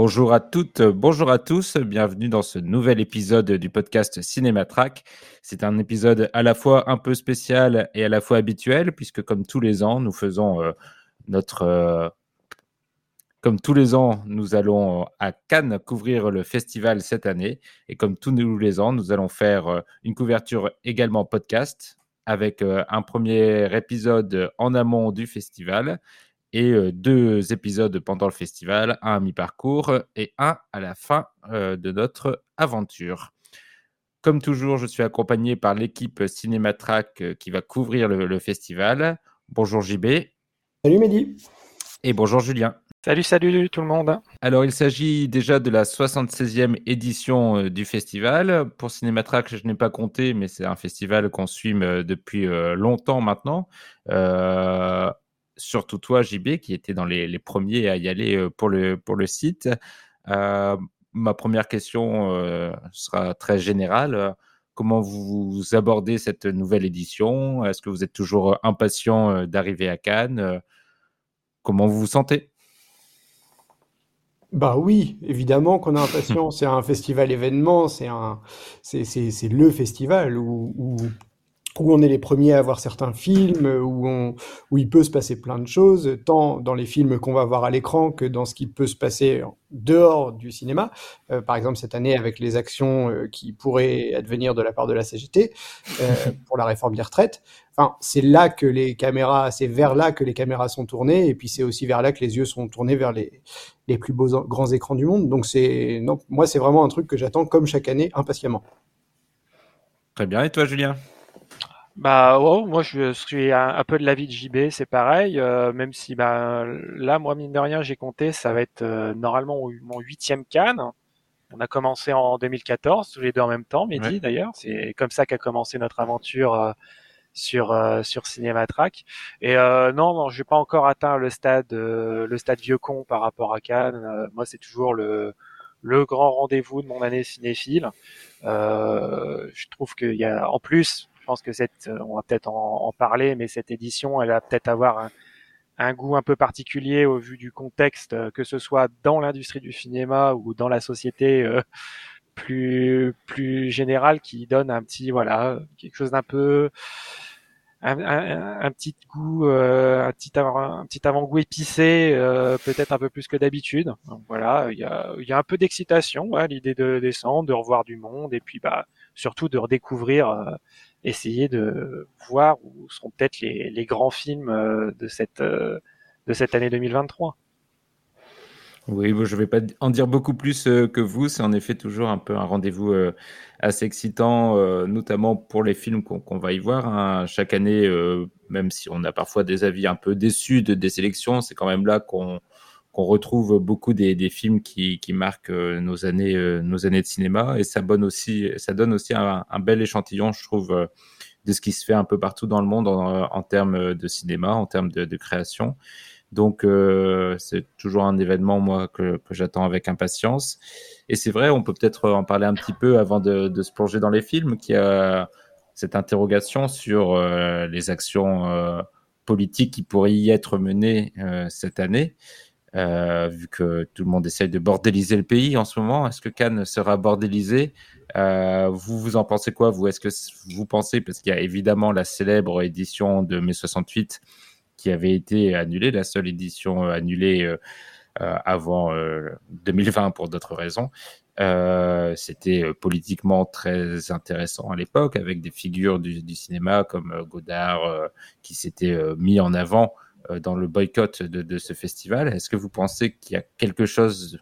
Bonjour à toutes, bonjour à tous, bienvenue dans ce nouvel épisode du podcast Cinématrack. C'est un épisode à la fois un peu spécial et à la fois habituel, puisque comme tous les ans, nous faisons euh, notre... euh, comme tous les ans, nous allons euh, à Cannes couvrir le festival cette année. Et comme tous les ans, nous allons faire une couverture également podcast avec un premier épisode en amont du festival et euh, deux épisodes pendant le festival, un à mi-parcours et un à la fin euh, de notre aventure. Comme toujours, je suis accompagné par l'équipe Cinématrack qui va couvrir le, le festival. Bonjour JB Salut Mehdi. et bonjour Julien. Salut, salut tout le monde. Alors, il s'agit déjà de la 76e édition du festival. Pour Cinématrack, je n'ai pas compté, mais c'est un festival qu'on suit depuis longtemps maintenant. Euh, surtout toi, JB, qui était dans les, les premiers à y aller pour le, pour le site. Euh, ma première question euh, sera très générale. Comment vous abordez cette nouvelle édition? Est-ce que vous êtes toujours impatient d'arriver à Cannes? Comment vous vous sentez? Bah oui, évidemment qu'on est impatient. C'est un festival événement, c'est un, c'est, le festival où, où, où on est les premiers à voir certains films, où on, où il peut se passer plein de choses, tant dans les films qu'on va voir à l'écran que dans ce qui peut se passer en dehors du cinéma. Euh, par exemple, cette année, avec les actions euh, qui pourraient advenir de la part de la CGT euh, pour la réforme des retraites. Enfin, c'est là que les caméras, c'est vers là que les caméras sont tournées, et puis c'est aussi vers là que les yeux sont tournés vers les, les plus beaux grands écrans du monde. Donc c'est, non, moi c'est vraiment un truc que j'attends comme chaque année impatiemment. Très bien. Et toi, Julien? Bah, ouais, moi je suis un, un peu de l'avis de JB, c'est pareil, euh, même si bah, là, moi, mine de rien, j'ai compté, ça va être euh, normalement mon huitième Cannes. On a commencé en 2014, tous les deux en même temps, Mehdi Ouais. d'ailleurs. C'est comme ça qu'a commencé notre aventure euh, sur euh, sur Cinématrack. Et euh, non, non, j'ai pas encore atteint le stade euh, le stade vieux con par rapport à Cannes. Moi, c'est toujours le le grand rendez-vous de mon année cinéphile. Euh, je trouve qu'il y a, en plus, pense que cette, on va peut-être en, parler, mais cette édition, elle va peut-être avoir un, goût un peu particulier au vu du contexte, euh, que ce soit dans l'industrie du cinéma ou dans la société euh, plus plus générale, qui donne un petit, voilà, quelque chose d'un peu un, petit goût, euh, un petit avant-goût épicé, euh, peut-être un peu plus que d'habitude. Voilà, il y a, un peu d'excitation à l'idée de descendre, de revoir du monde, et puis bah surtout de redécouvrir, euh, essayer de voir où seront peut-être les, grands films euh, de cette euh, de cette année 2023. Oui, je ne vais pas en dire beaucoup plus euh, que vous. C'est en effet toujours un peu un rendez-vous assez excitant, notamment pour les films qu'on va y voir. hein. Chaque année, même si on a parfois des avis un peu déçus de, des sélections, c'est quand même là qu'on qu'on retrouve beaucoup des, films qui, marquent euh, nos années, euh, nos années de cinéma. Et ça, donne aussi, ça donne aussi un, bel échantillon, je trouve, euh, de ce qui se fait un peu partout dans le monde en, termes de cinéma, en termes de, création. Donc, c'est toujours un événement, moi, que, j'attends avec impatience. Et c'est vrai, on peut peut-être en parler un petit peu avant de, se plonger dans les films, qui a cette interrogation sur les actions politiques qui pourraient y être menées cette année, euh, vu que tout le monde essaye de bordéliser le pays en ce moment. Est-ce que Cannes sera bordélisé Euh, Vous, vous en pensez quoi Vous, est-ce que vous pensez, parce qu'il y a évidemment la célèbre édition de mai 68 qui avait été annulée, la seule édition euh, annulée avant euh, 2020 pour d'autres raisons. C'était politiquement très intéressant à l'époque, avec des figures du, du cinéma comme Godard qui s'étaient euh, mis en avant dans le boycott de, ce festival. Est-ce que vous pensez qu'il y a quelque chose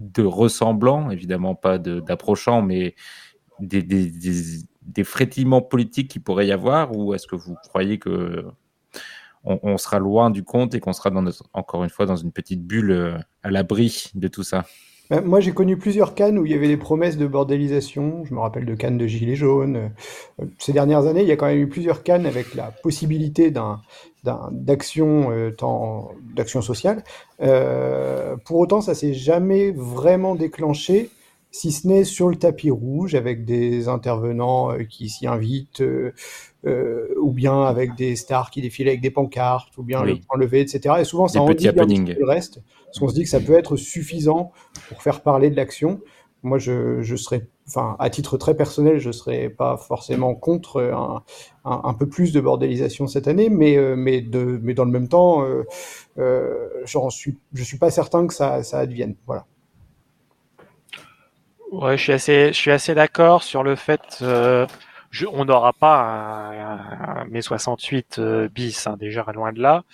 de ressemblant, évidemment pas d'approchant, mais des, frétillements politiques qui pourrait y avoir, ou est-ce que vous croyez que on, sera loin du compte et qu'on sera encore une fois dans une petite bulle à l'abri de tout ça? Euh, moi, j'ai connu plusieurs Cannes où il y avait des promesses de bordélisation. Je me rappelle de Cannes de Gilets jaunes. Euh, ces dernières années, il y a quand même eu plusieurs Cannes avec la possibilité euh, d'action sociale. pour autant, ça s'est jamais vraiment déclenché, si ce n'est sur le tapis rouge, avec des intervenants qui s'y invitent, ou bien avec des stars qui défilent avec des pancartes, ou bien le point levé, etc. Et souvent, ça en dit le reste. Parce qu'on se dit que ça peut être suffisant pour faire parler de l'action. Moi, je, je serais, enfin, à titre très personnel, je serais pas forcément contre un, un, peu plus de bordélisation cette année, mais, euh, mais, de, mais dans le même temps, euh, euh, suis, je suis pas certain que ça, ça advienne. Voilà. Ouais, je suis assez, je suis assez d'accord sur le fait. Euh, on n'aura pas un, un, mai 68 bis, hein, déjà loin de là.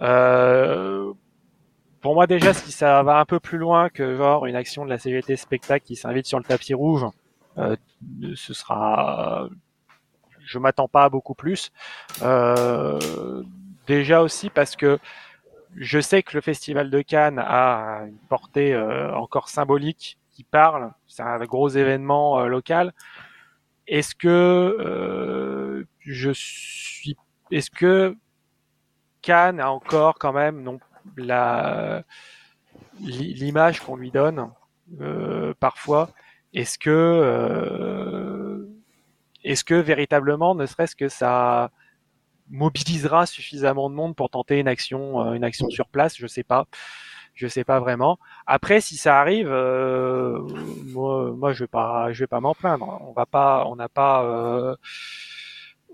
Euh, pour moi déjà, si ça va un peu plus loin que genre une action de la CGT spectacle qui s'invite sur le tapis rouge, euh, ce sera, je m'attends pas à beaucoup plus. Euh, déjà aussi parce que je sais que le festival de Cannes a une portée euh, encore symbolique qui parle. C'est un gros événement euh, local. Est-ce que euh, je suis, est-ce que Cannes a encore quand même non la l'image qu'on lui donne euh, parfois? Est-ce que euh, est-ce que véritablement, ne serait-ce que ça mobilisera suffisamment de monde pour tenter une action, une action sur place? Je sais pas, je sais pas vraiment. Après, si ça arrive, moi, moi, je vais pas, je vais pas m'en plaindre. On va pas, on n'a pas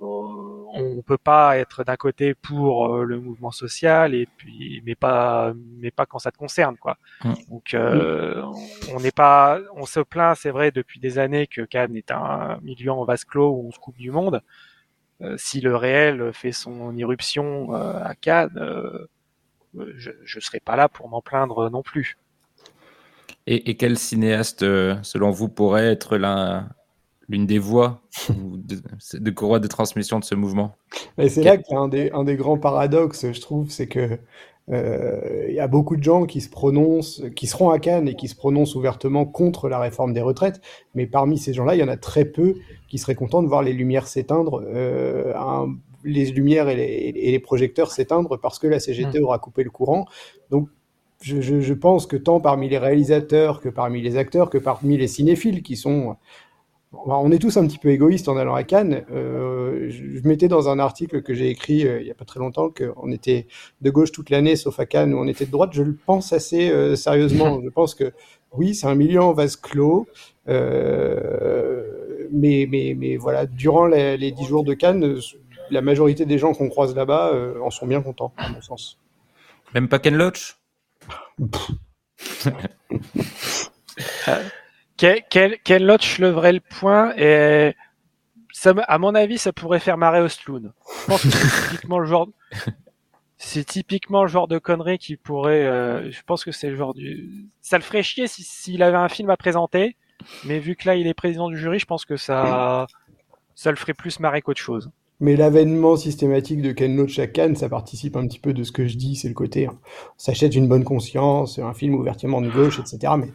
on peut pas être d'un côté pour euh, le mouvement social et puis mais pas mais pas quand ça te concerne quoi. Mm. Donc euh, on n'est pas on se plaint c'est vrai depuis des années que Cannes est un milieu en vase clos où on se coupe du monde. Euh, si le réel fait son irruption à Cannes, je ne serai pas là pour m'en plaindre non plus. Et, et, quel cinéaste, selon vous, pourrait être l'une des voies de, de courroie de transmission de ce mouvement? c'est là qu'il y a un des, un des, grands paradoxes, je trouve, c'est que euh, y a beaucoup de gens qui se prononcent, qui seront à Cannes et qui se prononcent ouvertement contre la réforme des retraites, mais parmi ces gens-là, il y en a très peu qui seraient contents de voir les lumières s'éteindre, euh, les lumières et les, et les projecteurs s'éteindre parce que la CGT mmh. aura coupé le courant. Donc je, je, je, pense que tant parmi les réalisateurs que parmi les acteurs, que parmi les cinéphiles qui sont on est tous un petit peu égoïstes en allant à Cannes. Euh, je, mettais dans un article que j'ai écrit euh, il n'y a pas très longtemps qu'on était de gauche toute l'année, sauf à Cannes où on était de droite. Je le pense assez euh, sérieusement. Je pense que oui, c'est un milieu en vase clos. mais, mais, mais voilà, durant les dix jours de Cannes, la majorité des gens qu'on croise là-bas en sont bien contents, à mon sens. Même pas Ken Loach? Quel, quel, Loach leverait le point et ça, à mon avis, ça pourrait faire marrer Ostloon. Je pense que c'est typiquement le genre, c'est typiquement le genre de connerie qui pourrait, euh, je pense que c'est le genre du, ça le ferait chier s'il avait un film à présenter, mais vu que là il est président du jury, je pense que ça, ça le ferait plus marrer qu'autre chose. Mais l'avènement systématique de Ken Loach à Cannes, ça participe un petit peu de ce que je dis, c'est le côté, hein, on s'achète une bonne conscience, un film ouvertement de gauche, etc. Mais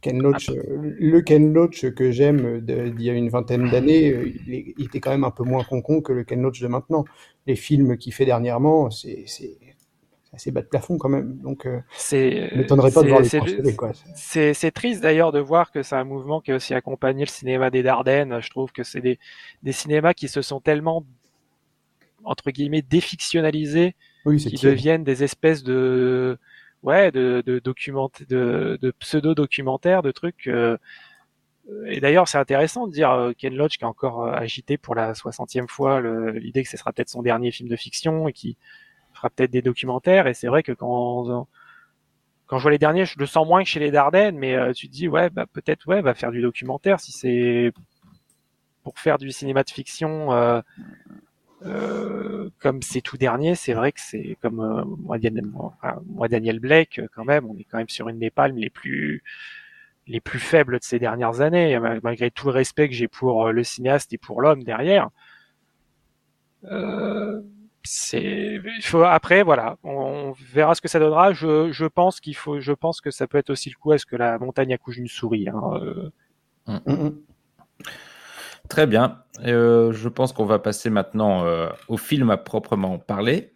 Ken Loach, euh, le Ken Loach que j'aime d'il y a une vingtaine d'années, euh, il, était quand même un peu moins concon que le Ken Loach de maintenant. Les films qu'il fait dernièrement, c'est assez bas de plafond quand même. Donc, euh, c'est m'étonnerait pas de voir les C'est triste d'ailleurs de voir que c'est un mouvement qui a aussi accompagné le cinéma des Dardennes. Je trouve que c'est des, des cinémas qui se sont tellement entre guillemets défictionnalisés, oui, qui deviennent des espèces de ouais, de, de, de, de pseudo-documentaires, de trucs. Euh, et d'ailleurs, c'est intéressant de dire euh, Ken Loach qui a encore euh, agité pour la 60e fois l'idée que ce sera peut-être son dernier film de fiction et qui fera peut-être des documentaires. Et c'est vrai que quand quand je vois les derniers, je le sens moins que chez les Dardennes, mais tu te dis ouais, bah peut-être ouais, va faire du documentaire si c'est pour faire du cinéma de fiction. Euh, euh, comme c'est tout dernier, c'est vrai que c'est comme euh, moi, Daniel, Blake, euh, quand même, on est quand même sur une des palmes les plus les plus faibles de ces dernières années, malgré tout le respect que j'ai pour le cinéaste et pour l'homme derrière. C'est il faut après voilà on, verra ce que ça donnera. Je, je pense qu'il faut je pense que ça peut être aussi le coup à ce que la montagne accouche d'une souris hein, euh. très bien. Euh, je pense qu'on va passer maintenant euh, au film à proprement parler.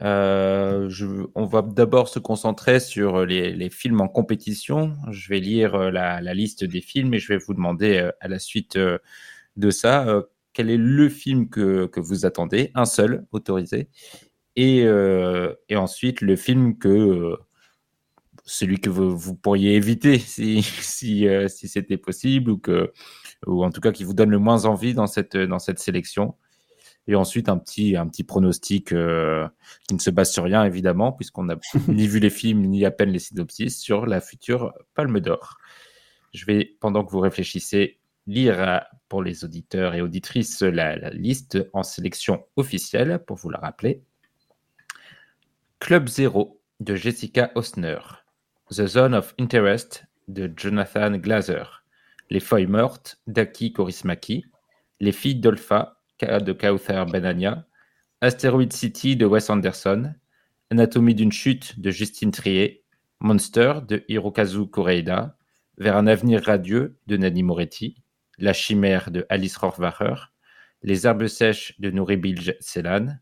Je, on va d'abord se concentrer sur les, les, films en compétition. Je vais lire la, la, liste des films et je vais vous demander à la suite de ça quel est le film que, que vous attendez, un seul autorisé, et, euh, et ensuite le film que euh, celui que vous, vous, pourriez éviter si, si, euh, si c'était possible ou que ou en tout cas qui vous donne le moins envie dans cette dans cette sélection. Et ensuite un petit un petit pronostic euh, qui ne se base sur rien évidemment puisqu'on n'a ni vu les films ni à peine les synopsis sur la future Palme d'Or. Je vais pendant que vous réfléchissez lire pour les auditeurs et auditrices la, liste en sélection officielle pour vous la rappeler. Club Zero de Jessica Osner. The Zone of Interest de Jonathan Glazer. Les Feuilles Mortes d'Aki Korismaki. Les Filles d'Olpha de Kauthar Benania. Asteroid City de Wes Anderson. Anatomie d'une chute de Justine Trier. Monster de Hirokazu Koreeda. Vers un avenir radieux de Nani Moretti. La chimère de Alice Rohrwacher, Les herbes sèches de Nouribilge Celan,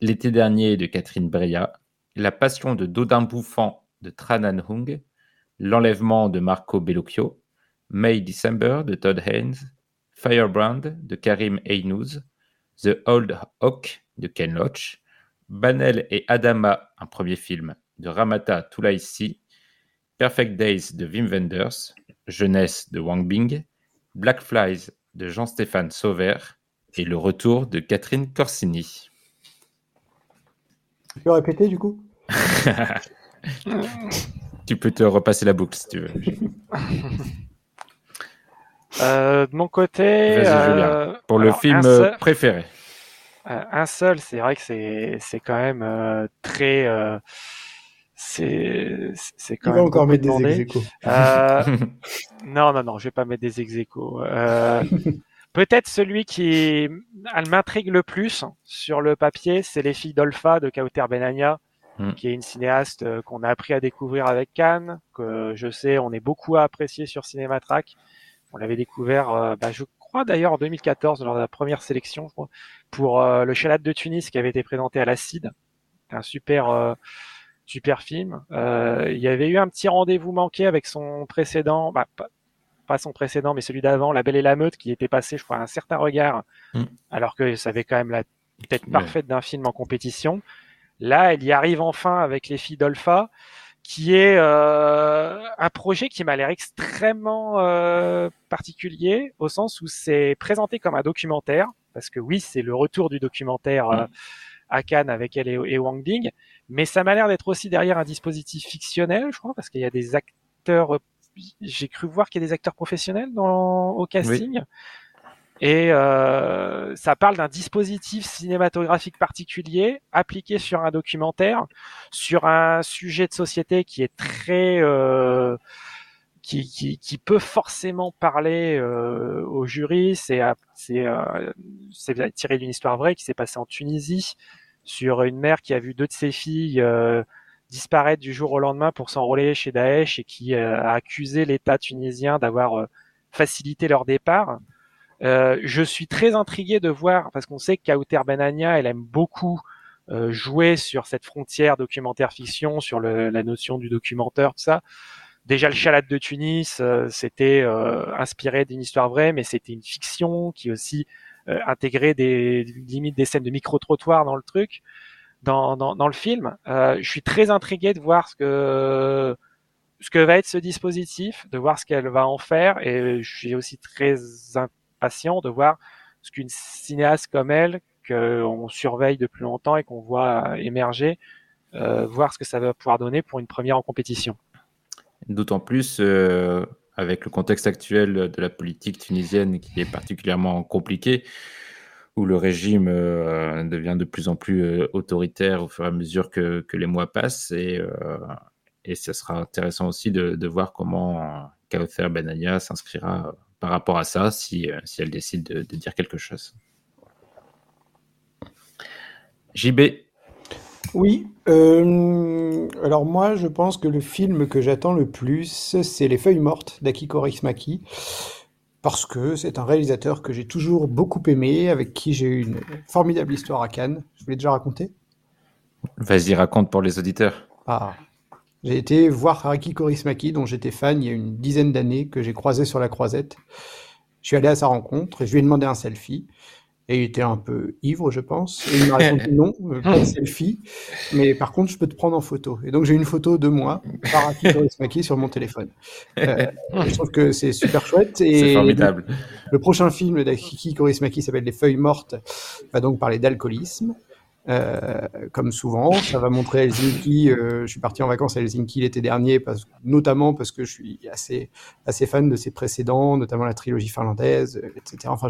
L'été dernier de Catherine Breillat, La passion de Dodin Bouffant de Tranan Hung, L'enlèvement de Marco Bellocchio, May December de Todd Haynes, Firebrand de Karim Eynouz, The Old Hawk de Ken Loach, Banel et Adama, un premier film de Ramata Toulaïsi, Perfect Days de Wim Wenders, Jeunesse de Wang Bing, Black Flies de Jean-Stéphane Sauvert et le retour de Catherine Corsini. Tu peux répéter du coup? Tu peux te repasser la boucle si tu veux. Euh, de mon côté, euh, pour le film seul, préféré. Euh, un seul, c'est vrai que c'est quand même euh, très c'est c'est quand Il même va encore mettre demandé. des ex euh, non non non je vais pas mettre des ex euh, peut-être celui qui elle m'intrigue le plus sur le papier c'est les filles d'Olpha de Kauter Benania mm. qui est une cinéaste euh, qu'on a appris à découvrir avec Cannes que je sais on est beaucoup à apprécier sur Cinématrack on l'avait découvert euh, bah, je crois d'ailleurs en 2014 lors de la première sélection crois, pour euh, le Chalat de Tunis qui avait été présenté à l'Acide un super super film. Euh, il y avait eu un petit rendez-vous manqué avec son précédent, bah, pas, son précédent, mais celui d'avant, La Belle et la Meute, qui était passé, je crois, un certain regard, mm. alors que ça avait quand même la tête parfaite d'un film en compétition. Là, elle y arrive enfin avec Les Filles d'Olpha, qui est euh, un projet qui m'a l'air extrêmement euh, particulier, au sens où c'est présenté comme un documentaire, parce que oui, c'est le retour du documentaire. Mm. Euh, à Cannes avec elle et, et Wang Bing, mais ça m'a l'air d'être aussi derrière un dispositif fictionnel, je crois, parce qu'il y a des acteurs. J'ai cru voir qu'il y a des acteurs professionnels dans, au casting. Oui. Et euh, ça parle d'un dispositif cinématographique particulier appliqué sur un documentaire, sur un sujet de société qui est très euh, qui, qui, qui, peut forcément parler euh, au jury. C'est c'est euh, tiré d'une histoire vraie qui s'est passée en Tunisie sur une mère qui a vu deux de ses filles euh, disparaître du jour au lendemain pour s'enrôler chez Daesh et qui euh, a accusé l'État tunisien d'avoir euh, facilité leur départ. Euh, je suis très intrigué de voir, parce qu'on sait que Benania, elle aime beaucoup euh, jouer sur cette frontière documentaire-fiction, sur le, la notion du documentaire, tout ça. Déjà, le Chalat de Tunis, euh, c'était inspiré d'une histoire vraie, mais c'était une fiction qui aussi intégrer des limites des scènes de micro-trottoir dans le truc, dans, dans, dans le film. Euh, je suis très intrigué de voir ce que ce que va être ce dispositif, de voir ce qu'elle va en faire, et je suis aussi très impatient de voir ce qu'une cinéaste comme elle, qu'on surveille depuis longtemps et qu'on voit émerger, euh, voir ce que ça va pouvoir donner pour une première en compétition. D'autant plus euh, avec le contexte actuel de la politique tunisienne qui est particulièrement compliqué, où le régime euh, devient de plus en plus euh, autoritaire au fur et à mesure que, les mois passent. Et, euh, ce sera intéressant aussi de, voir comment Kauthar Benania s'inscrira par rapport à ça, si, elle décide de, de dire quelque chose. JB. Oui. euh, alors moi, je pense que le film que j'attends le plus, c'est Les Feuilles Mortes d'Akiko Kaurismäki, parce que c'est un réalisateur que j'ai toujours beaucoup aimé, avec qui j'ai eu une formidable histoire à Cannes. Je vous l'ai déjà raconté. Vas-y, raconte pour les auditeurs. Ah. J'ai été voir Aki Kaurismäki, dont j'étais fan il y a une dizaine d'années, que j'ai croisé sur la croisette. Je suis allé à sa rencontre et je lui ai demandé un selfie. Et il était un peu ivre, je pense. Et il m'a répondu non, euh, pas de selfie. Mais par contre, je peux te prendre en photo. Et donc, j'ai une photo de moi par Aki sur mon téléphone. Euh, je trouve que c'est super chouette. Et C'est formidable. Le prochain film d'Aki Kaurismäki s'appelle Les Feuilles Mortes, va donc parler d'alcoolisme. Euh, comme souvent, ça va montrer Helsinki. euh, je suis parti en vacances à Helsinki l'été dernier, parce, notamment parce que je suis assez, assez fan de ses précédents, notamment la trilogie finlandaise, euh, etc. Enfin,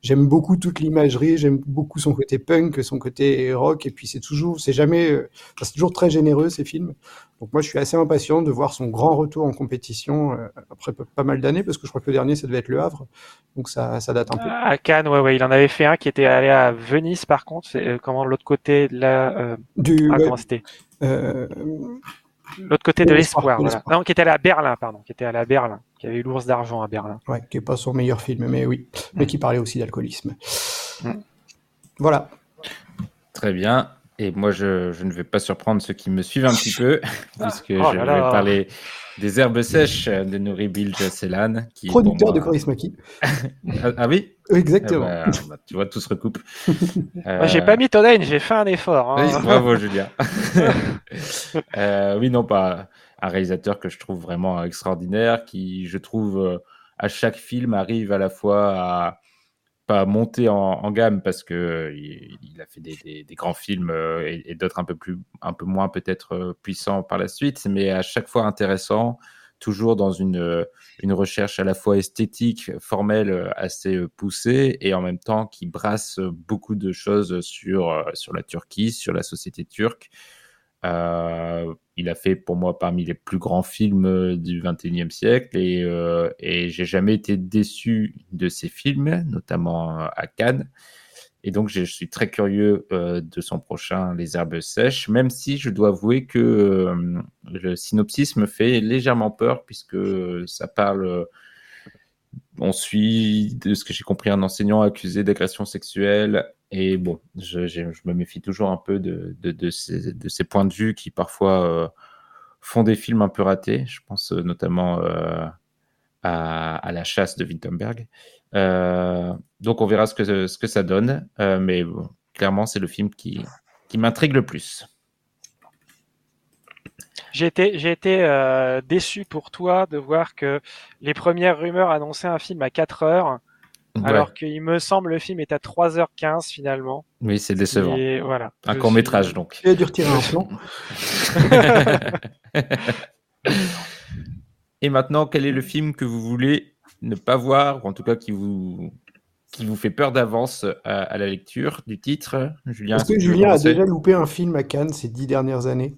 j'aime beaucoup toute l'imagerie, j'aime beaucoup son côté punk, son côté rock, et puis c'est toujours, c'est jamais, euh, c'est toujours très généreux ces films. Donc moi, je suis assez impatient de voir son grand retour en compétition euh, après pas mal d'années, parce que je crois que le dernier, ça devait être Le Havre, donc ça, ça date un peu. À Cannes, ouais, ouais, il en avait fait un qui était allé à Venise, par contre. C'est euh, comment l'autre côté de la, euh, Du, ah, ouais, comment c'était? Euh, L'autre côté de l'espoir, voilà. Non, qui était allé à Berlin, pardon, qui était allé à Berlin, qui avait eu l'ours d'argent à Berlin. Ouais, qui est pas son meilleur film, mais oui, mais qui parlait aussi d'alcoolisme. Mm. Voilà. Très bien. Et moi, je, je ne vais pas surprendre ceux qui me suivent un petit peu, puisque Oh je là vais là. parler des herbes sèches de Nouri Bilge Ceylan. Qui, Producteur moi- de Kaurismäki. Ah, ah oui? Exactement. Ah bah, bah, Tu vois, tout se recoupe. Moi, j'ai pas mis Todain, j'ai fait un effort. hein. Oui, bravo Julien. Euh, oui, non, pas un réalisateur que je trouve vraiment extraordinaire, qui, je trouve, euh, à chaque film arrive à la fois à pas monter en, gamme parce que il, a fait des, grands films euh, et, d'autres un peu plus, un peu moins peut-être euh, puissants par la suite, mais à chaque fois intéressant, toujours dans une, euh, une recherche à la fois esthétique, formelle, assez poussée, et en même temps qui brasse beaucoup de choses sur, sur la Turquie, sur la société turque. Il a fait pour moi parmi les plus grands films euh, du 21e siècle et, euh, et j'ai jamais été déçu de ses films, notamment euh, à Cannes. Et donc je suis très curieux de son prochain Les Herbes Sèches, même si je dois avouer que le synopsis me fait légèrement peur puisque ça parle on suit, de ce que j'ai compris, un enseignant accusé d'agression sexuelle. Et bon, je, me méfie toujours un peu de, ces, points de vue qui parfois euh, font des films un peu ratés. Je pense euh, notamment euh, à, La chasse de Wittenberg. Donc on verra ce que, ça donne. Mais clairement, c'est le film qui, m'intrigue le plus. J'ai été, déçu pour toi de voir que les premières rumeurs annonçaient un film à 4 heures, Ouais. alors qu'il me semble le film est à 3h15 finalement. Oui, c'est décevant. Et voilà. Un court métrage suis- donc. Dû retirer un plan. Et maintenant, quel est le film que vous voulez ne pas voir, ou en tout cas qui vous, qui vous fait peur d'avance à, à la lecture du titre Julien, Est-ce que Julien a déjà loupé un film à Cannes ces dix dernières années?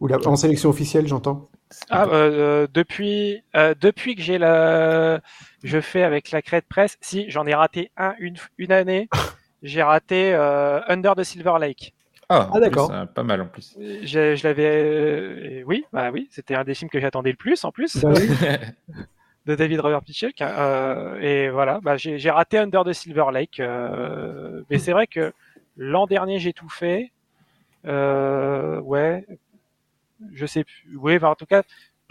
Ou la- en sélection officielle, j'entends? Ah, euh, depuis, euh, depuis que j'ai la, je fais avec la crête presse. Si j'en ai raté un une, une année, j'ai raté euh, Under the Silver Lake. Ah, Ah, d'accord. euh, pas mal en plus. Je, je l'avais, euh, oui, bah oui, c'était un des films que j'attendais le plus en plus Bah oui. de David Robert euh, et voilà, bah, j'ai j'ai raté Under the Silver Lake. euh, mais c'est vrai que l'an dernier j'ai tout fait. Euh, ouais, je sais plus. Oui, en tout cas,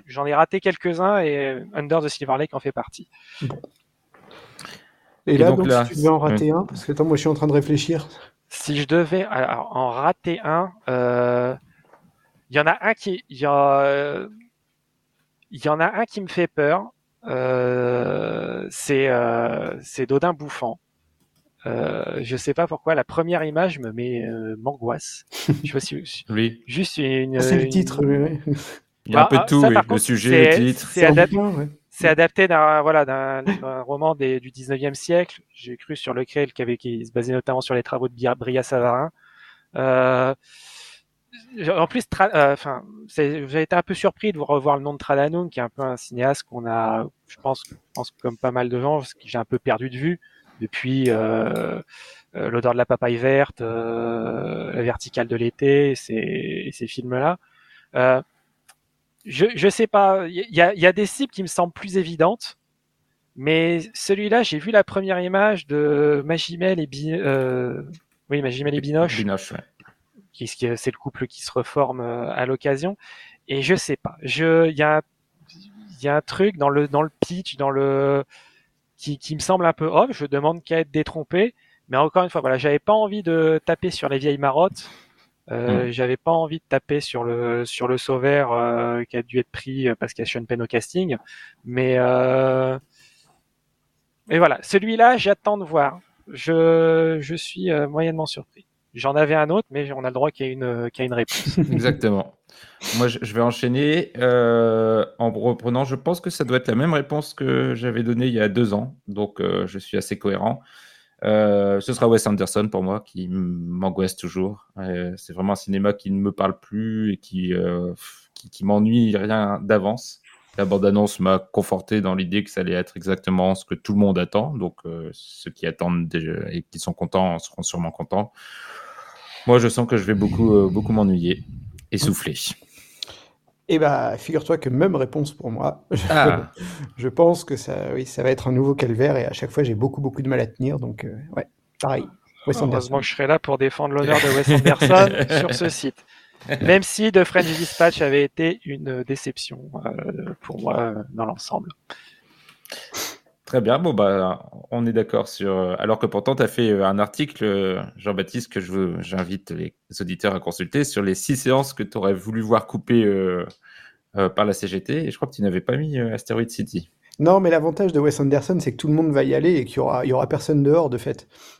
j'en ai raté quelques-uns et Under the Silver Lake en fait partie. Et Et là, donc donc, là, si tu devais en rater un, parce que attends, moi je suis en train de réfléchir. Si je devais alors, en rater un, euh, il y en a un qui, il y, a- il y en a un qui me fait peur. Euh, c'est euh, c'est Dodin bouffant. Euh, je sais pas pourquoi la première image me met euh, m'angoisse. Je sais pas si si- Oui, juste une. Ah, c'est le une- titre. oui, oui. il y a un Bah, peu de ah, tout, ça, oui. le sujet, le c'est- titre. c'est adap- bien, ouais. C'est adapté d'un voilà d'un roman des, du 19e siècle. J'ai cru sur lequel qui avait qui se basait notamment sur les travaux de Bria, Savarin. Euh, en plus, euh, enfin, c'est- j'ai été un peu surpris de revoir le nom de Tradanum, qui est un peu un cinéaste qu'on a, je pense, je pense comme pas mal de gens, parce que j'ai un peu perdu de vue depuis euh, euh, l'odeur de la papaye verte, euh, la verticale de l'été, ces, ces films-là. Je je sais pas, il y a, y a des cibles qui me semblent plus évidentes, mais celui-là, j'ai vu la première image de Magimel et Bi euh, oui Magimel et Binoche, Binoche, ouais. c'est le couple qui se reforme à l'occasion, et je sais pas, je il y a un- il y a un truc dans le dans le pitch, dans le qui, qui me semble un peu off. Je demande qu'à être détrompé, mais encore une fois, voilà, j'avais pas envie de taper sur les vieilles marottes. Euh, J'avais pas envie de taper sur le sur le sauveur euh, qui a dû être pris euh, parce qu'il y a Sean Penn au casting, mais euh, mais voilà, celui-là, j'attends de voir. Je je suis euh, moyennement surpris. J'en avais un autre, mais on a le droit qu'il y ait une qu'il y ait une réponse. Exactement. Moi, je, je vais enchaîner euh, en reprenant. Je pense que ça doit être la même réponse que j'avais donnée il y a deux ans, donc euh, je suis assez cohérent. Euh, ce sera Wes Anderson pour moi, qui m'angoisse toujours. Euh, c'est vraiment un cinéma qui ne me parle plus et qui, euh, qui, qui m'ennuie rien d'avance. La bande-annonce m'a conforté dans l'idée que ça allait être exactement ce que tout le monde attend. Donc, euh, ceux qui attendent déjà et qui sont contents seront sûrement contents. Moi, je sens que je vais beaucoup, euh, beaucoup m'ennuyer et souffler. Eh bah, figure-toi que même réponse pour moi. Je, Ah. je pense que ça, oui, ça va être un nouveau calvaire et à chaque fois j'ai beaucoup beaucoup de mal à tenir. Donc euh, ouais, pareil. Wes. Heureusement que je serai là pour défendre l'honneur de Wes Anderson sur ce site. Même si The French Dispatch avait été une déception euh, pour moi euh, dans l'ensemble. Très bien, bon bah on est d'accord sur. euh, Alors que pourtant tu as fait un article, Jean-Baptiste, que je veux- j'invite les auditeurs à consulter sur les six séances que tu aurais voulu voir coupées euh, euh, par la CGT. Et je crois que tu n'avais pas mis Asteroid City. Non, mais l'avantage de Wes Anderson, c'est que tout le monde va y aller et qu'il y aura, il y aura personne dehors de fait.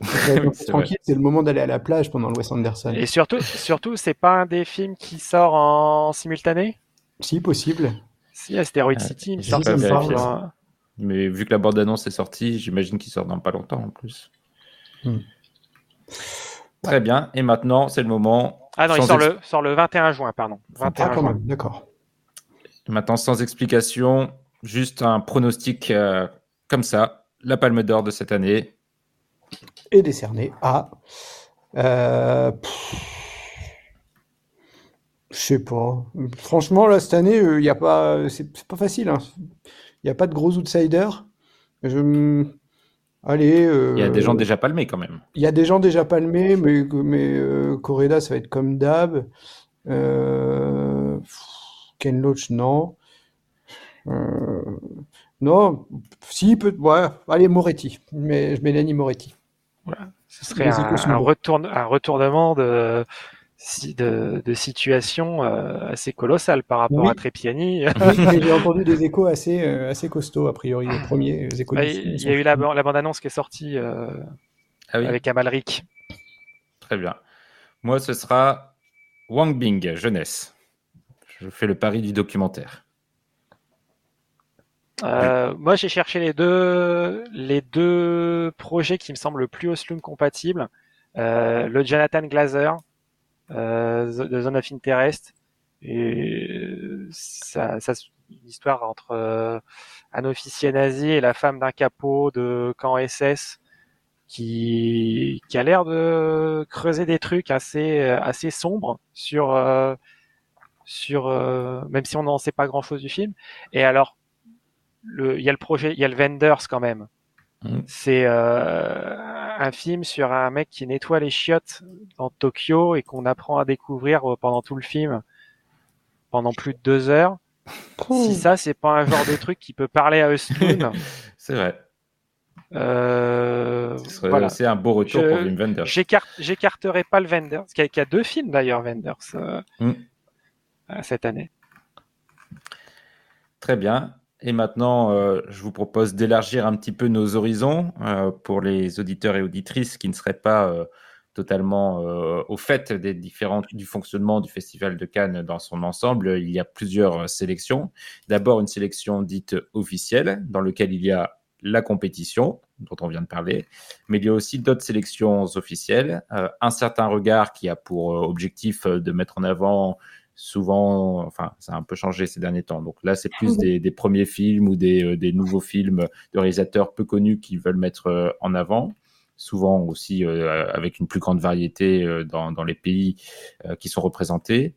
C'est tranquille, c'est le moment d'aller à la plage pendant le Wes Anderson. Et surtout, surtout, c'est pas un des films qui sort en simultané? Si possible. Si, Asteroid Euh, City, il sort, ça. Mais vu que la bande-annonce est sortie, j'imagine qu'il sort dans pas longtemps en plus. Hmm. Très bien, et maintenant c'est le moment. Ah non, il sans sort ex- le, sort le 21 juin, pardon. Ah, 21 quand juin. même, d'accord. Maintenant, sans explication, juste un pronostic euh, comme ça. La Palme d'Or de cette année. Et décerné à. Euh, je sais pas. Franchement, là, cette année, il y a pas, c'est pas facile. hein. Il n'y a pas de gros outsiders. Je... Allez. Il y a des gens euh, déjà palmés quand même. Il y a des gens déjà palmés, mais, mais euh, Correda, ça va être comme d'hab. Euh, Ken Loach, non. Euh, non, si, peut ouais, allez, Moretti. Mais, je Mélanie Moretti. Ce serait un, échos un bons. retourne- un retournement de, de, de situation euh, assez colossal par rapport Oui. à Trépiani. Oui, j'ai entendu des échos assez, euh, assez costauds, a priori, les premiers échos Ouais, du film Il y a eu la, bande-annonce qui est sortie euh, Ah oui, avec Amalric. très bien. Moi, ce sera Wang Bing, jeunesse. Je fais le pari du documentaire. Euh, moi, j'ai cherché les deux, les deux projets qui me semblent le plus Osloom compatibles. Euh, le Jonathan Glazer, euh, The The Zone of Interest, et euh, ça, ça une histoire entre euh, un officier nazi et la femme d'un capot de camp SS qui, qui a l'air de creuser des trucs assez, assez sombres sur, euh, sur, euh, même si on n'en sait pas grand chose du film. Et alors, le, il y a le projet, il y a le Vendors quand même. Mhm. C'est euh, un film sur un mec qui nettoie les chiottes dans Tokyo et qu'on apprend à découvrir euh, pendant tout le film, pendant plus de deux heures. Si ça, c'est pas un genre de truc qui peut parler à Östlund, C'est vrai. euh, Ce serait- voilà. C'est un beau retour Je- pour Wim Wenders. J'écarte, j'écarterai pas le Vendors, parce qu'il y a, qu'il y a deux films d'ailleurs Vendors euh, Mm. euh, cette année. Très bien. Et maintenant, euh, je vous propose d'élargir un petit peu nos horizons euh, pour les auditeurs et auditrices qui ne seraient pas euh, totalement au fait des différents, du fonctionnement du Festival de Cannes dans son ensemble. Il y a plusieurs sélections. D'abord, une sélection dite officielle, dans laquelle il y a la compétition, dont on vient de parler, mais il y a aussi d'autres sélections officielles. Un certain regard qui a pour objectif de mettre en avant souvent, enfin, ça a un peu changé ces derniers temps. Donc là, c'est plus des, des, premiers films ou des, des, nouveaux films de réalisateurs peu connus qui veulent mettre en avant souvent aussi avec une plus grande variété dans, dans, les pays qui sont représentés.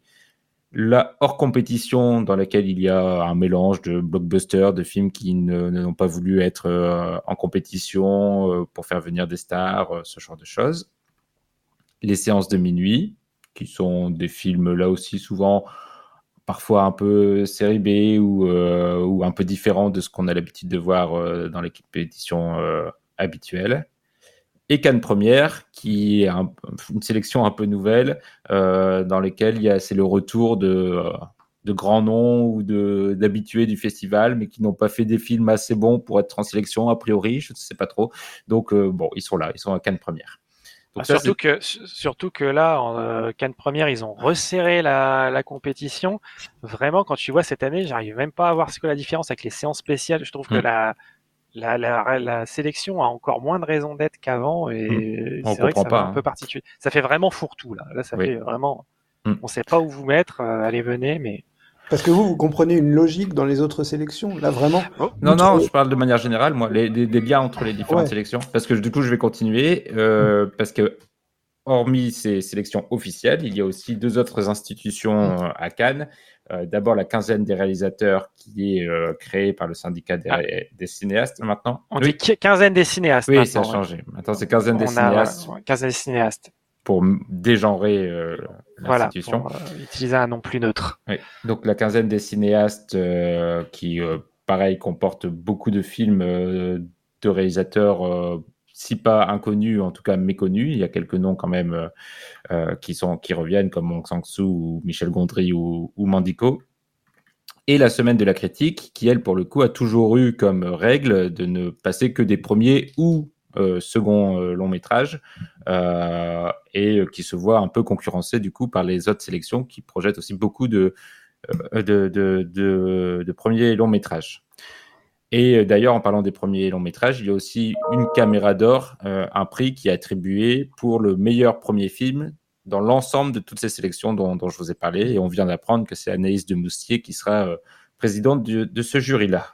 La hors compétition, dans laquelle il y a un mélange de blockbusters, de films qui n'ont pas voulu être euh, en compétition euh, pour faire venir des stars, euh, ce genre de choses. Les séances de minuit, qui sont des films là aussi souvent parfois un peu série B ou, ou un peu différents de ce qu'on a l'habitude de voir dans les compétitions habituelles et Cannes Première, qui est une sélection un peu nouvelle, euh, dans lesquelles c'est le retour de, de grands noms ou d'habitués du festival, mais qui n'ont pas fait des films assez bons pour être en sélection, a priori, je ne sais pas trop. Donc, euh, bon, ils sont là, ils sont à Cannes Première. Donc ah, surtout, que, surtout que là, en euh, Cannes Première, ils ont resserré la, la, compétition. Vraiment, quand tu vois cette année, j'arrive même pas à voir ce que la différence avec les séances spéciales. Je trouve que hmm. la, la, la, la, sélection a encore moins de raison d'être qu'avant et mmh. c'est vrai que ça un peu hein. particulier. Ça fait vraiment fourre-tout là. Là, ça fait vraiment. Mmh. On sait pas où vous mettre. Euh, allez, venez, mais. Parce que vous, vous comprenez une logique dans les autres sélections, là vraiment oh. Non, non, je parle de manière générale, moi, les, des liens entre les différentes sélections. Parce que du coup, je vais continuer, euh, parce que hormis ces sélections officielles, il y a aussi deux autres institutions mmh. à Cannes euh, d'abord la quinzaine des réalisateurs qui est euh, créée par le syndicat des, ah. des cinéastes maintenant. On dit quinzaine des cinéastes. Oui, ça a changé. Maintenant, c'est quinzaine des cinéastes. quinzaine des cinéastes. Pour dégenrer euh, l'institution. Voilà, pour utiliser un nom plus neutre. Oui. Donc la quinzaine des cinéastes qui, pareil, comporte beaucoup de films de réalisateurs si pas inconnus, en tout cas méconnus. Il y a quelques noms quand même euh, euh, qui, sont, qui reviennent, comme Mong Sang-soo ou Michel Gondry ou, ou Mandico. Et la semaine de la critique, qui elle, pour le coup, a toujours eu comme règle de ne passer que des premiers ou euh, seconds longs métrages, et qui se voit un peu concurrencé du coup par les autres sélections qui projettent aussi beaucoup de, de, de, premiers longs métrages. Et euh, d'ailleurs, en parlant des premiers longs métrages, il y a aussi une caméra d'or, euh, un prix qui est attribué pour le meilleur premier film dans l'ensemble de toutes ces sélections dont, je vous ai parlé. Et on vient d'apprendre que c'est Anaïs de Moustier qui sera euh, présidente de, ce jury-là.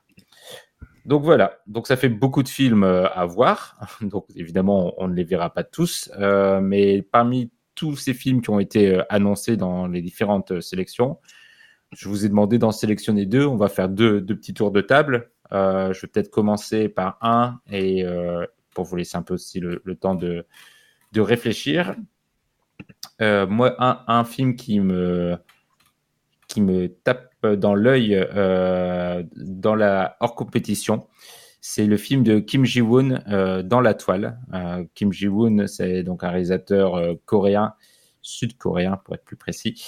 Donc voilà, donc ça fait beaucoup de films à voir. Donc évidemment, on ne les verra pas tous, mais parmi tous ces films qui ont été annoncés dans les différentes sélections, je vous ai demandé d'en sélectionner deux. On va faire deux, petits tours de table. Euh, je vais peut-être commencer par un et euh, pour vous laisser un peu aussi le, temps de, de réfléchir. Euh, moi, un, film qui me, qui me tape dans l'œil dans la hors compétition, c'est le film de Kim Ji-woon dans la toile. Kim Ji-woon, c'est donc un réalisateur coréen sud-coréen pour être plus précis,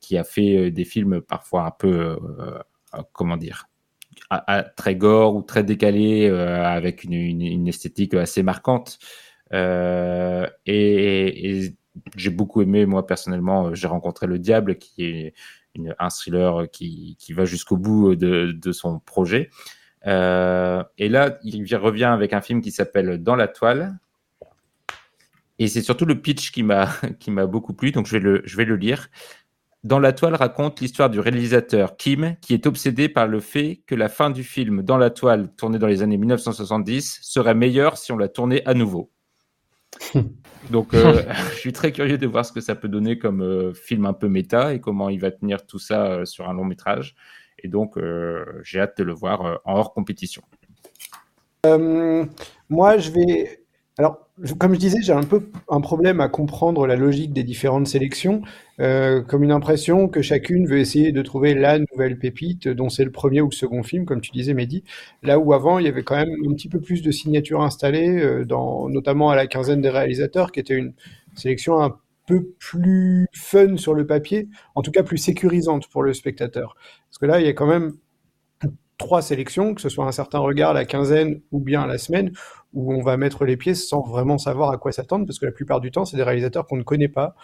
qui a fait des films parfois un peu, comment dire, très gore ou très décalé, euh, avec une, esthétique assez marquante. Euh, et, j'ai beaucoup aimé, moi personnellement, j'ai rencontré le diable, qui est une, un thriller qui, qui va jusqu'au bout de, de, son projet. Euh, et là, il revient avec un film qui s'appelle Dans la toile. Et c'est surtout le pitch qui m'a qui m'a beaucoup plu, donc je vais le je vais le lire. Dans la toile raconte l'histoire du réalisateur Kim qui est obsédé par le fait que la fin du film Dans la toile, tourné dans les années 1970, serait meilleure si on la tournait à nouveau. Donc euh, je suis très curieux de voir ce que ça peut donner comme euh, film un peu méta et comment il va tenir tout ça euh, sur un long métrage. Et donc j'ai hâte de le voir en hors compétition. moi je vais... Alors comme je disais, j'ai un peu un problème à comprendre la logique des différentes sélections, euh, comme une impression que chacune veut essayer de trouver la nouvelle pépite, dont c'est le premier ou le second film, comme tu disais, Mehdi. Là où avant, il y avait quand même un petit peu plus de signatures installées, euh, dans, notamment à la quinzaine des réalisateurs, qui était une sélection un peu plus fun sur le papier, en tout cas plus sécurisante pour le spectateur. Parce que là, il y a quand même trois sélections, que ce soit un certain regard la quinzaine ou bien la semaine, où on va mettre les pieds sans vraiment savoir à quoi s'attendre, parce que la plupart du temps, c'est des réalisateurs qu'on ne connaît pas,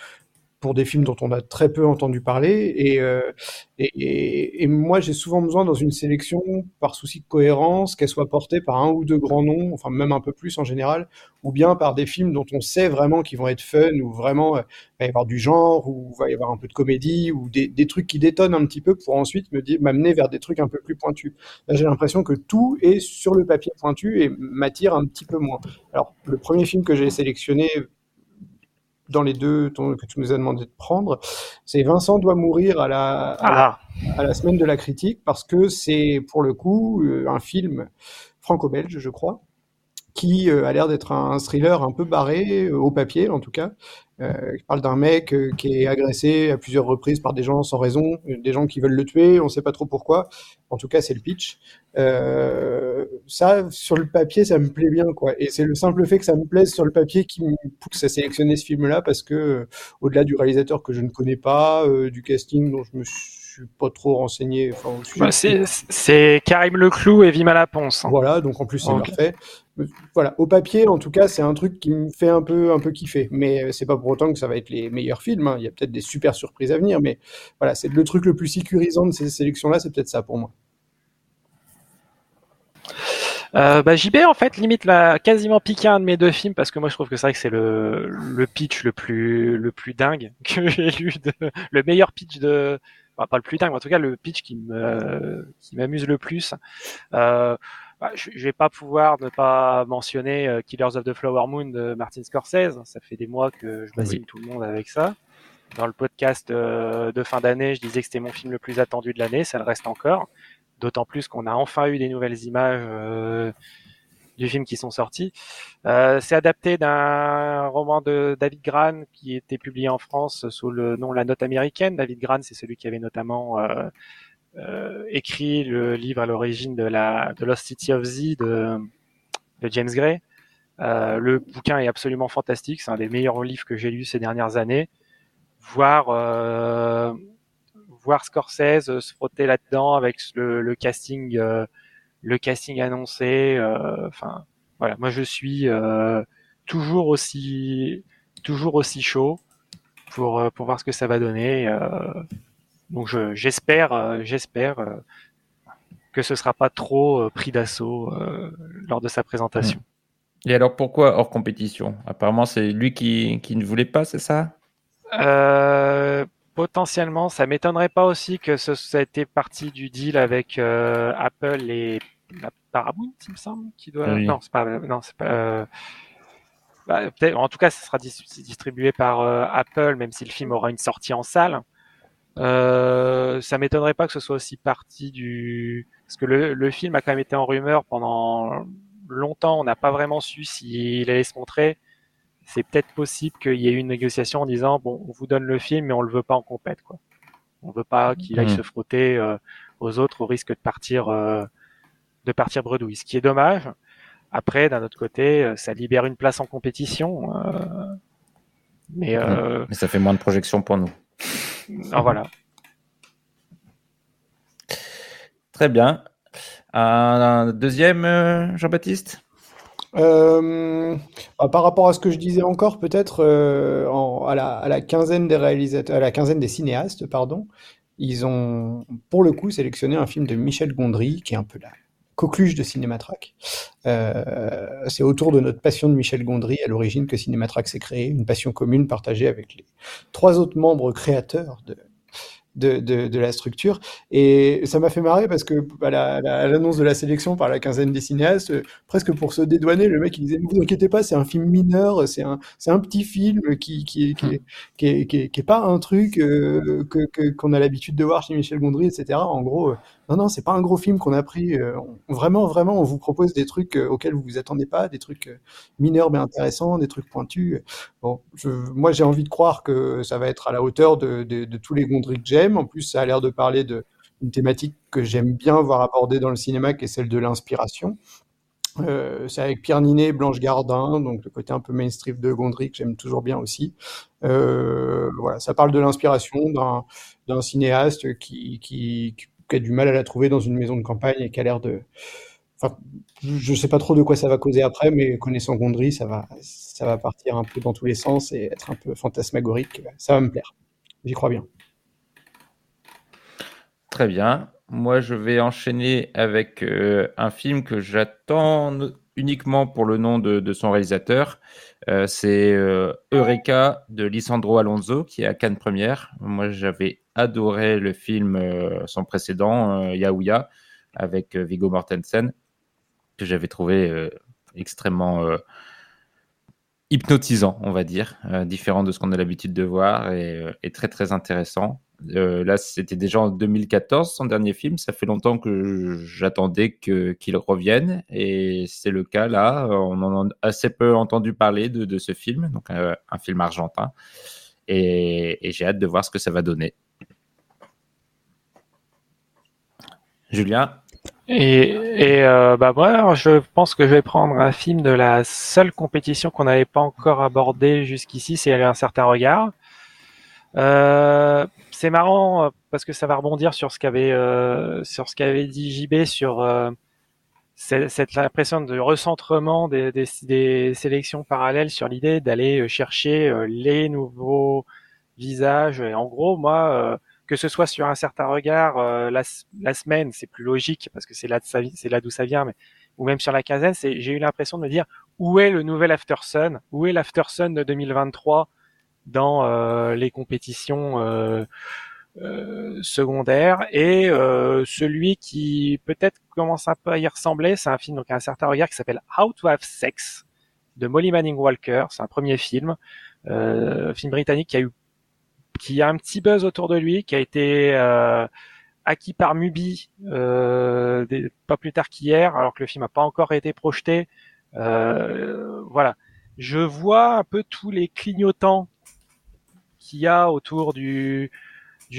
pour des films dont on a très peu entendu parler. Et, euh, et, moi, j'ai souvent besoin dans une sélection, par souci de cohérence, qu'elle soit portée par un ou deux grands noms, enfin même un peu plus en général, ou bien par des films dont on sait vraiment qu'ils vont être fun, ou vraiment euh, va y avoir du genre, ou va y avoir un peu de comédie, ou des, des trucs qui détonnent un petit peu pour ensuite m'amener vers des trucs un peu plus pointus. Là, j'ai l'impression que tout est sur le papier pointu et m'attire un petit peu moins. Alors, le premier film que j'ai sélectionné dans les deux que tu nous as demandé de prendre, c'est Vincent doit mourir à la, à, la, Ah, à la semaine de la critique parce que c'est pour le coup euh, un film franco-belge, je crois, qui euh, a l'air d'être un thriller un peu barré, euh, au papier en tout cas, euh, qui parle d'un mec euh, qui est agressé à plusieurs reprises par des gens sans raison, des gens qui veulent le tuer, on sait pas trop pourquoi. En tout cas, c'est le pitch. Euh, ça, sur le papier, ça me plaît bien, quoi. Et c'est le simple fait que ça me plaise sur le papier qui me pousse à sélectionner ce film-là, parce que euh, au-delà du réalisateur que je ne connais pas, euh, du casting dont je me suis pas trop renseigné, enfin, au sujet bah, c'est Karim Leclou et Vima Laponce. hein. voilà, donc en plus c'est parfait. Voilà, au papier, en tout cas, c'est un truc qui me fait un peu, un peu kiffer. Mais euh, c'est pas pour autant que ça va être les meilleurs films. hein. Il y a peut-être des super surprises à venir, mais voilà, c'est le truc le plus sécurisant de ces sélections-là, c'est peut-être ça pour moi. Euh, bah, JB, en fait, limite, l'a quasiment piqué un de mes deux films parce que moi, je trouve que c'est vrai que c'est le, le pitch le plus, le plus dingue que j'ai lu de, le meilleur pitch de, enfin, pas le plus dingue, mais en tout cas, le pitch qui me, qui m'amuse le plus. Euh, bah, je, je vais pas pouvoir ne pas mentionner euh, Killers of the Flower Moon de Martin Scorsese. Ça fait des mois que je brûle tout le monde avec ça. Dans le podcast euh, de fin d'année, je disais que c'était mon film le plus attendu de l'année. Ça le reste encore. D'autant plus qu'on a enfin eu des nouvelles images euh, du film qui sont sorties. Euh, c'est adapté d'un roman de David Gran qui était publié en France sous le nom La Note américaine. David Gran, c'est celui qui avait notamment euh, euh, écrit le livre à l'origine de la de Lost City of Z de, de James Gray. Euh, le bouquin est absolument fantastique. C'est un des meilleurs livres que j'ai lus ces dernières années. Voir euh, voir Scorsese se frotter là-dedans avec le, le casting euh, le casting annoncé euh, enfin voilà. Moi je suis euh, toujours aussi toujours aussi chaud pour euh, pour voir ce que ça va donner donc je- j'espère j'espère que ce sera pas trop pris d'assaut lors de sa présentation. Et alors pourquoi hors compétition? Apparemment, c'est lui qui, qui ne voulait pas, c'est ça? Euh, potentiellement, ça m'étonnerait pas aussi que ce, ça a été partie du deal avec euh, Apple et la Paramount, il me semble, qui doit. Oui. Non, c'est pas. Non, c'est pas. euh, bah, peut-être- en tout cas, ça sera dis- distribué par euh, Apple, même si le film aura une sortie en salle. Euh, ça m'étonnerait pas que ce soit aussi partie du parce que le, le film a quand même été en rumeur pendant longtemps. On n'a pas vraiment su s'il allait se montrer c'est peut-être possible qu'il y ait eu une négociation en disant bon, on vous donne le film, mais on le veut pas en compète, quoi. On veut pas qu'il aille Mhm. se frotter euh, aux autres au risque de partir euh, de partir bredouille, ce qui est dommage. Après, d'un autre côté, euh, ça libère une place en compétition. euh, mais euh, Mais ça fait moins de projections pour nous. ah, voilà. Très bien. Un deuxième, Jean-Baptiste? Euh, bah, par rapport à ce que je disais encore, peut-être euh, en- à la, à la quinzaine des réalisateurs, à la quinzaine des cinéastes, pardon, ils ont pour le coup sélectionné un film de Michel Gondry, qui est un peu la coqueluche de Cinématrack. Euh, c'est autour de notre passion de Michel Gondry à l'origine que Cinématrack s'est créé, une passion commune partagée avec les trois autres membres créateurs de, de, de, de la structure. Et ça m'a fait marrer parce que à la- à l'annonce de la sélection par la quinzaine des cinéastes, euh, presque pour se dédouaner, le mec il disait ne vous inquiétez pas, c'est un film mineur, c'est un, c'est un petit film qui, qui, est- qui, est- qui, est, qui, est, qui est pas un truc euh, que, que- qu'on a l'habitude de voir chez Michel Gondry, etc. En gros, euh, non, non, c'est pas un gros film qu'on a pris. euh, vraiment, vraiment, on vous propose des trucs auxquels vous vous attendez pas, des trucs mineurs mais intéressants, des trucs pointus. Bon, je, moi j'ai envie de croire que ça va être à la hauteur de, de, tous les Gondry que En plus, ça a l'air de parler de une thématique que j'aime bien voir abordée dans le cinéma, qui est celle de l'inspiration. Euh, c'est avec Pierre Ninet et Blanche Gardin, donc le côté un peu mainstream de Gondry que j'aime toujours bien aussi. Euh, voilà, ça parle de l'inspiration d'un cinéaste qui, a du mal à la trouver dans une maison de campagne et qui a l'air de, je sais pas trop de quoi ça va causer après, mais connaissant Gondry, ça va partir un peu dans tous les sens et être un peu fantasmagorique. Ça va me plaire. J'y crois bien. Très bien. Moi, je vais enchaîner avec euh, un film que j'attends uniquement pour le nom de, son réalisateur. Euh, c'est euh, Eureka de Lisandro Alonso qui est à Cannes Première. Moi, j'avais adoré le film, son précédent, Yaouya, avec Viggo Mortensen, que j'avais trouvé extrêmement hypnotisant, on va dire, différent de ce qu'on a l'habitude de voir et très très intéressant. Euh, là, c'était déjà en 2014, son dernier film. Ça fait longtemps que j'attendais qu'il revienne. Et c'est le cas là. On en a assez peu entendu parler de, de ce film, donc un film argentin. Et, j'ai hâte de voir ce que ça va donner. Julien? Et, et euh, bah moi, je pense que je vais prendre un film de la seule compétition qu'on n'avait pas encore abordée jusqu'ici, c'est un certain regard. Euh, c'est marrant euh, parce que ça va rebondir sur ce qu'avait euh, sur ce qu'avait dit JB sur euh, cette, impression de recentrement des, sélections parallèles sur l'idée d'aller chercher les nouveaux visages. Et en gros, moi, que ce soit sur un certain regard la, semaine, c'est plus logique parce que c'est là, c'est là d'où ça vient, mais ou même sur la quinzaine, j'ai eu l'impression de me dire où est le nouvel After Sun, où est l'After Sun de 2023 dans euh, les compétitions euh, euh, secondaires. Et euh, celui qui peut-être commence un peu à y ressembler, c'est un film donc à un certain regard qui s'appelle How to Have Sex de Molly Manning Walker, c'est un premier film, euh, film britannique qui a eu qui a un petit buzz autour de lui, qui a été euh, acquis par Mubi des- pas plus tard qu'hier, alors que le film n'a pas encore été projeté. Voilà, je vois un peu tous les clignotants qu'il y a autour du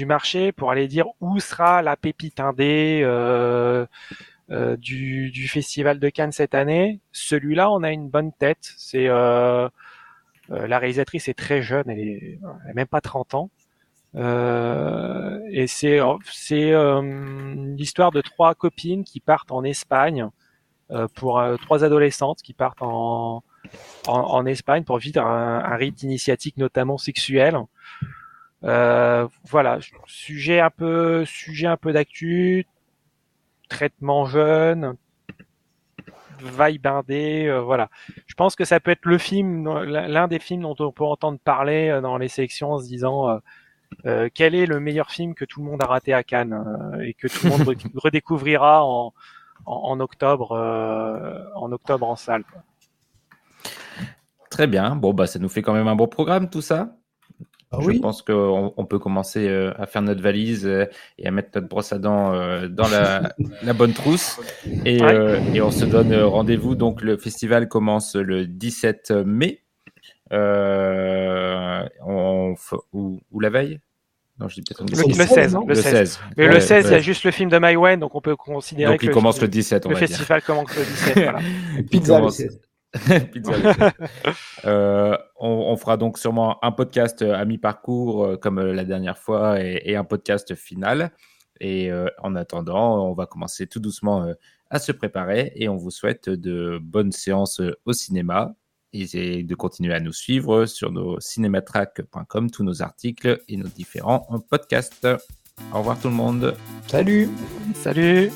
marché pour aller dire où sera la pépite indé euh, euh, du, festival de Cannes cette année. Celui-là, on a une bonne tête. C'est euh, la réalisatrice est très jeune, elle est, même pas 30 ans. Et c'est c'est euh, l'histoire de trois copines qui partent en Espagne pour trois adolescentes qui partent en en, en Espagne pour vivre un, un rite initiatique notamment sexuel. Euh, voilà, sujet un peu sujet un peu d'actu, traitement jeune, vibe indé, euh, voilà. Je pense que ça peut être le film, l'un des films dont on peut entendre parler euh, dans les sélections en se disant euh, euh, quel est le meilleur film que tout le monde a raté à Cannes euh, et que tout le monde re- redécouvrira en, en, en octobre euh, en octobre en salle. quoi. Très bien. Bon, bah, ça nous fait quand même un bon programme, tout ça. Ah Je oui. pense qu'on on peut commencer euh, à faire notre valise euh, et à mettre notre brosse à dents euh, dans la, la bonne trousse. Et, Ouais. euh, et on se donne rendez-vous. Donc, le festival commence le 17 mai. Euh, on f- ou, ou la veille? Non, je dis peut-être une Le, bêtise. le 16, non le 16. Mais Ouais, le 16, il y a juste le film de Maïwen, donc on peut considérer Donc, que il commence le 17, on le va dire. festival commence le 17. voilà. Pizza, le commence- 16. Pizza le 16. Euh, on, on fera donc sûrement un podcast euh, à mi-parcours euh, comme la dernière fois et, et un podcast final. Et euh, en attendant, on va commencer tout doucement euh, à se préparer et on vous souhaite de bonnes séances au cinéma et de continuer à nous suivre sur nos cinématrack.com, tous nos articles et nos différents podcasts. Au revoir tout le monde. Salut Salut